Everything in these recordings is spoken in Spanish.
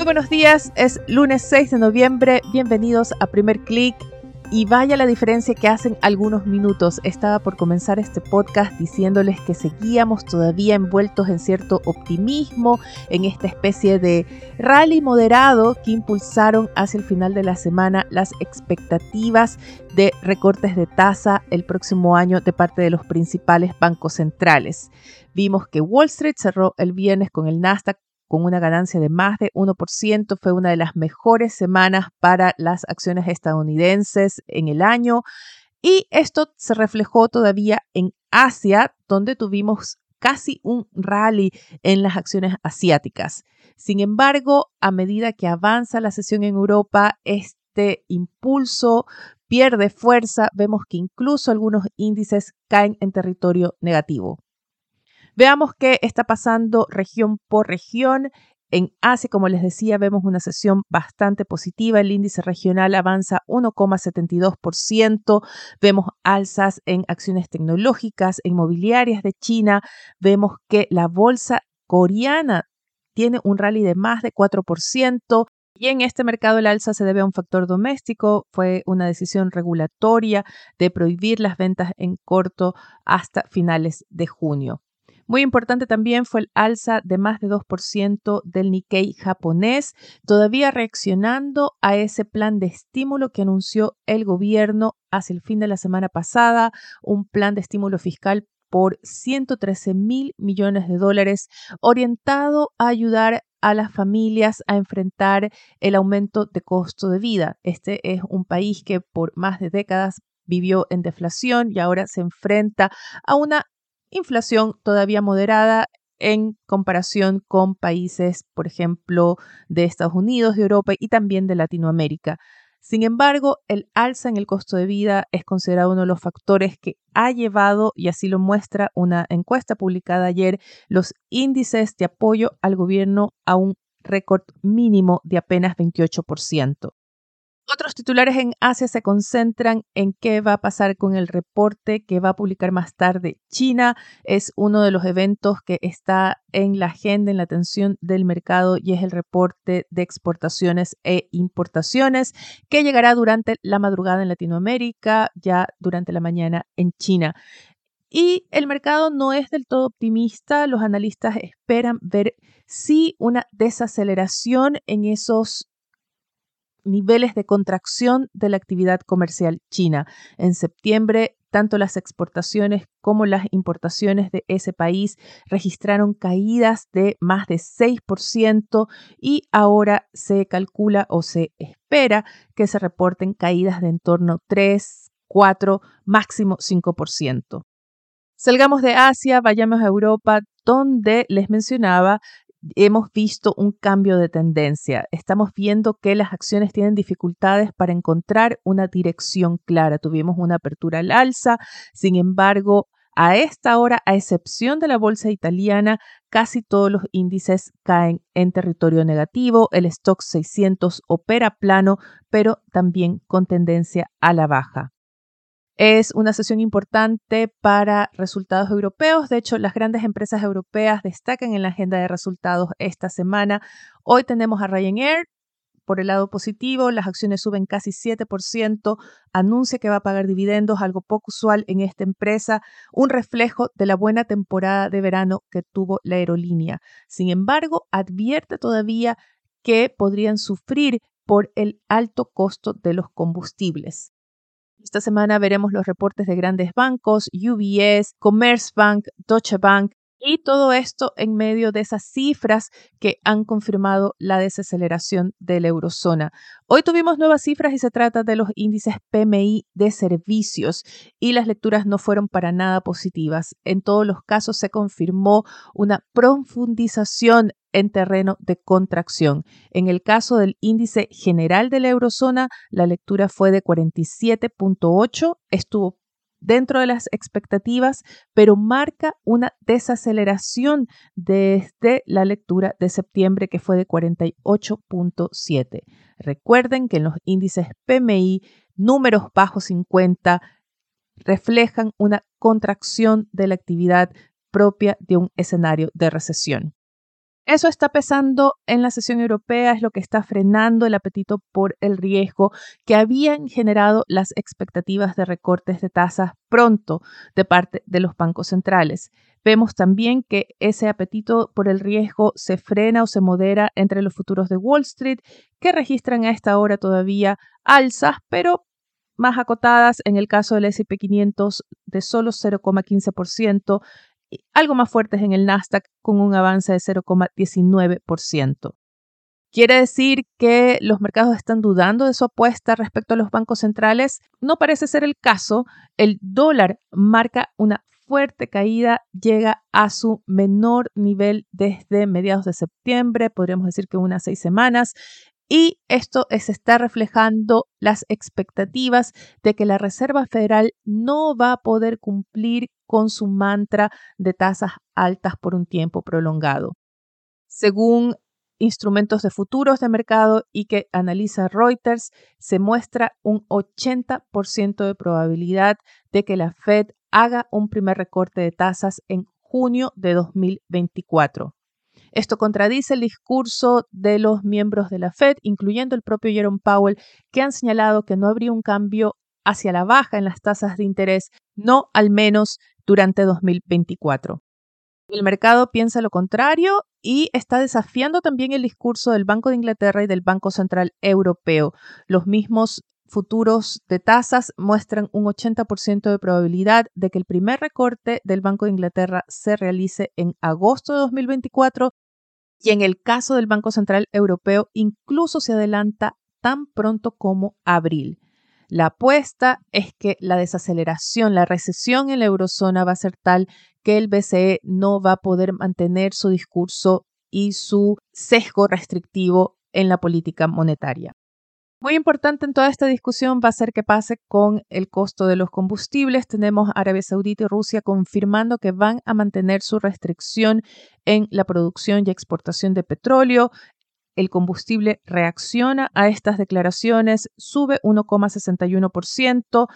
Muy buenos días, es lunes 6 de noviembre, bienvenidos a Primer Click y vaya la diferencia que hacen algunos minutos. Estaba por comenzar este podcast diciéndoles que seguíamos todavía envueltos en cierto optimismo, en esta especie de rally moderado que impulsaron hacia el final de la semana las expectativas de recortes de tasa el próximo año de parte de los principales bancos centrales. Vimos que Wall Street cerró el viernes con el Nasdaq con una ganancia de más de 1%. Fue una de las mejores semanas para las acciones estadounidenses en el año. Y esto se reflejó todavía en Asia, donde tuvimos casi un rally en las acciones asiáticas. Sin embargo, a medida que avanza la sesión en Europa, este impulso pierde fuerza. Vemos que incluso algunos índices caen en territorio negativo. Veamos qué está pasando región por región. En Asia, como les decía, vemos una sesión bastante positiva. El índice regional avanza 1,72%. Vemos alzas en acciones tecnológicas, inmobiliarias de China. Vemos que la bolsa coreana tiene un rally de más de 4%. Y en este mercado el alza se debe a un factor doméstico, fue una decisión regulatoria de prohibir las ventas en corto hasta finales de junio. Muy importante también fue el alza de más de 2% del Nikkei japonés, todavía reaccionando a ese plan de estímulo que anunció el gobierno hacia el fin de la semana pasada, un plan de estímulo fiscal por 113 mil millones de dólares orientado a ayudar a las familias a enfrentar el aumento de costo de vida. Este es un país que por más de décadas vivió en deflación y ahora se enfrenta a una inflación todavía moderada en comparación con países, por ejemplo, de Estados Unidos, de Europa y también de Latinoamérica. Sin embargo, el alza en el costo de vida es considerado uno de los factores que ha llevado, y así lo muestra una encuesta publicada ayer, los índices de apoyo al gobierno a un récord mínimo de apenas 28%. Otros titulares en Asia se concentran en qué va a pasar con el reporte que va a publicar más tarde China. Es uno de los eventos que está en la agenda, en la atención del mercado y es el reporte de exportaciones e importaciones que llegará durante la madrugada en Latinoamérica, ya durante la mañana en China. Y el mercado no es del todo optimista. Los analistas esperan ver si una desaceleración en esos niveles de contracción de la actividad comercial china. En septiembre, tanto las exportaciones como las importaciones de ese país registraron caídas de más de 6% y ahora se calcula o se espera que se reporten caídas de en torno 3, 4, máximo 5%. Salgamos de Asia, vayamos a Europa, donde les mencionaba hemos visto un cambio de tendencia. Estamos viendo que las acciones tienen dificultades para encontrar una dirección clara. Tuvimos una apertura al alza, sin embargo, a esta hora, a excepción de la bolsa italiana, casi todos los índices caen en territorio negativo. El stock 600 opera plano, pero también con tendencia a la baja. Es una sesión importante para resultados europeos. De hecho, las grandes empresas europeas destacan en la agenda de resultados esta semana. Hoy tenemos a Ryanair. Por el lado positivo, las acciones suben casi 7%, anuncia que va a pagar dividendos, algo poco usual en esta empresa, un reflejo de la buena temporada de verano que tuvo la aerolínea. Sin embargo, advierte todavía que podrían sufrir por el alto costo de los combustibles. Esta semana veremos los reportes de grandes bancos, UBS, Commerzbank, Deutsche Bank, Y todo esto en medio de esas cifras que han confirmado la desaceleración de la eurozona. Hoy tuvimos nuevas cifras y se trata de los índices PMI de servicios y las lecturas no fueron para nada positivas. En todos los casos se confirmó una profundización en terreno de contracción. En el caso del índice general de la eurozona, la lectura fue de 47.8, estuvo dentro de las expectativas, pero marca una desaceleración desde la lectura de septiembre que fue de 48.7. Recuerden que en los índices PMI, números bajo 50 reflejan una contracción de la actividad propia de un escenario de recesión. Eso está pesando en la sesión europea, es lo que está frenando el apetito por el riesgo que habían generado las expectativas de recortes de tasas pronto de parte de los bancos centrales. Vemos también que ese apetito por el riesgo se frena o se modera entre los futuros de Wall Street, que registran a esta hora todavía alzas, pero más acotadas en el caso del S&P 500 de solo 0,15%, algo más fuertes en el Nasdaq con un avance de 0,19%. ¿Quiere decir que los mercados están dudando de su apuesta respecto a los bancos centrales? No parece ser el caso. El dólar marca una fuerte caída, llega a su menor nivel desde mediados de septiembre, podríamos decir que unas seis semanas. Y esto se está reflejando las expectativas de que la Reserva Federal no va a poder cumplir con su mantra de tasas altas por un tiempo prolongado. Según instrumentos de futuros de mercado y que analiza Reuters, se muestra un 80% de probabilidad de que la Fed haga un primer recorte de tasas en junio de 2024. Esto contradice el discurso de los miembros de la Fed, incluyendo el propio Jerome Powell, que han señalado que no habría un cambio hacia la baja en las tasas de interés, no al menos durante 2024. El mercado piensa lo contrario y está desafiando también el discurso del Banco de Inglaterra y del Banco Central Europeo. Los mismos futuros de tasas muestran un 80% de probabilidad de que el primer recorte del Banco de Inglaterra se realice en agosto de 2024 y en el caso del Banco Central Europeo incluso se adelanta tan pronto como abril. La apuesta es que la desaceleración, la recesión en la eurozona va a ser tal que el BCE no va a poder mantener su discurso y su sesgo restrictivo en la política monetaria. Muy importante en toda esta discusión va a ser qué pase con el costo de los combustibles. Tenemos Arabia Saudita y Rusia confirmando que van a mantener su restricción en la producción y exportación de petróleo. El combustible reacciona a estas declaraciones, sube 1,61%.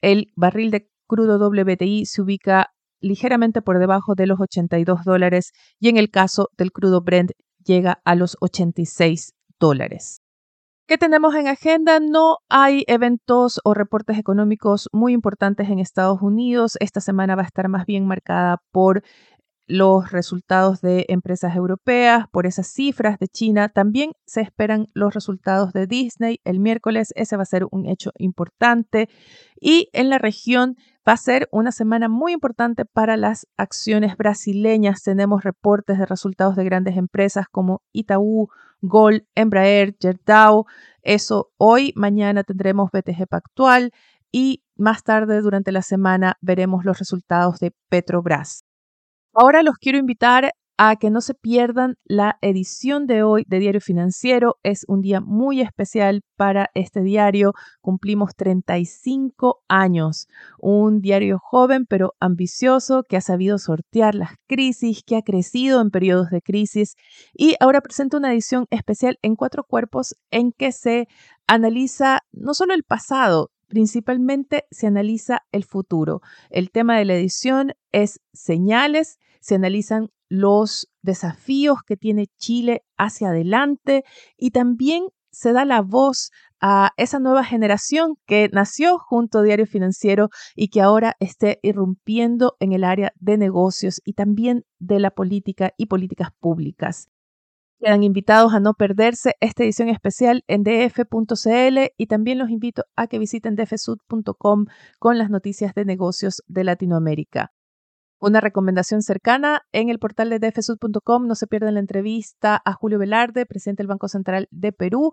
El barril de crudo WTI se ubica ligeramente por debajo de los 82 dólares y en el caso del crudo Brent llega a los 86 dólares. ¿Qué tenemos en agenda? No hay eventos o reportes económicos muy importantes en Estados Unidos. Esta semana va a estar más bien marcada por los resultados de empresas europeas, por esas cifras de China. También se esperan los resultados de Disney el miércoles. Ese va a ser un hecho importante. Y en la región va a ser una semana muy importante para las acciones brasileñas. Tenemos reportes de resultados de grandes empresas como Itaú, Gol, Embraer, Gerdau. Eso hoy, mañana tendremos BTG Pactual y más tarde durante la semana veremos los resultados de Petrobras. Ahora los quiero invitar a que no se pierdan la edición de hoy de Diario Financiero. Es un día muy especial para este diario. Cumplimos 35 años. Un diario joven pero ambicioso que ha sabido sortear las crisis, que ha crecido en periodos de crisis y ahora presenta una edición especial en cuatro cuerpos en que se analiza no solo el pasado, principalmente se analiza el futuro. El tema de la edición es señales, se analizan los desafíos que tiene Chile hacia adelante y también se da la voz a esa nueva generación que nació junto a Diario Financiero y que ahora esté irrumpiendo en el área de negocios y también de la política y políticas públicas. Quedan invitados a no perderse esta edición especial en df.cl y también los invito a que visiten dfsud.com con las noticias de negocios de Latinoamérica. Una recomendación cercana en el portal de dfsud.com. No se pierdan la entrevista a Julio Velarde, presidente del Banco Central de Perú.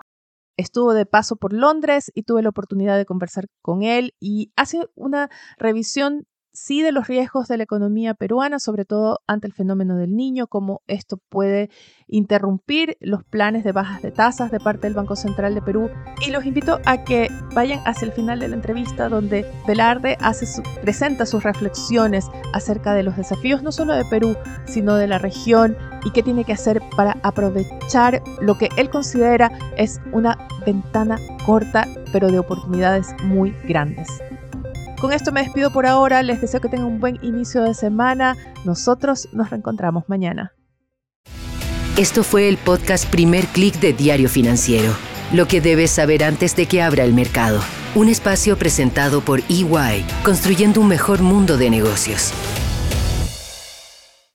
Estuvo de paso por Londres y tuve la oportunidad de conversar con él y hace una revisión sí de los riesgos de la economía peruana, sobre todo ante el fenómeno del niño, cómo esto puede interrumpir los planes de bajas de tasas de parte del Banco Central de Perú. Y los invito a que vayan hacia el final de la entrevista donde Velarde hace presenta sus reflexiones acerca de los desafíos no solo de Perú, sino de la región y qué tiene que hacer para aprovechar lo que él considera es una ventana corta, pero de oportunidades muy grandes. Con esto me despido por ahora, les deseo que tengan un buen inicio de semana. Nosotros nos reencontramos mañana. Esto fue el podcast Primer Click de Diario Financiero, lo que debes saber antes de que abra el mercado. Un espacio presentado por EY, construyendo un mejor mundo de negocios.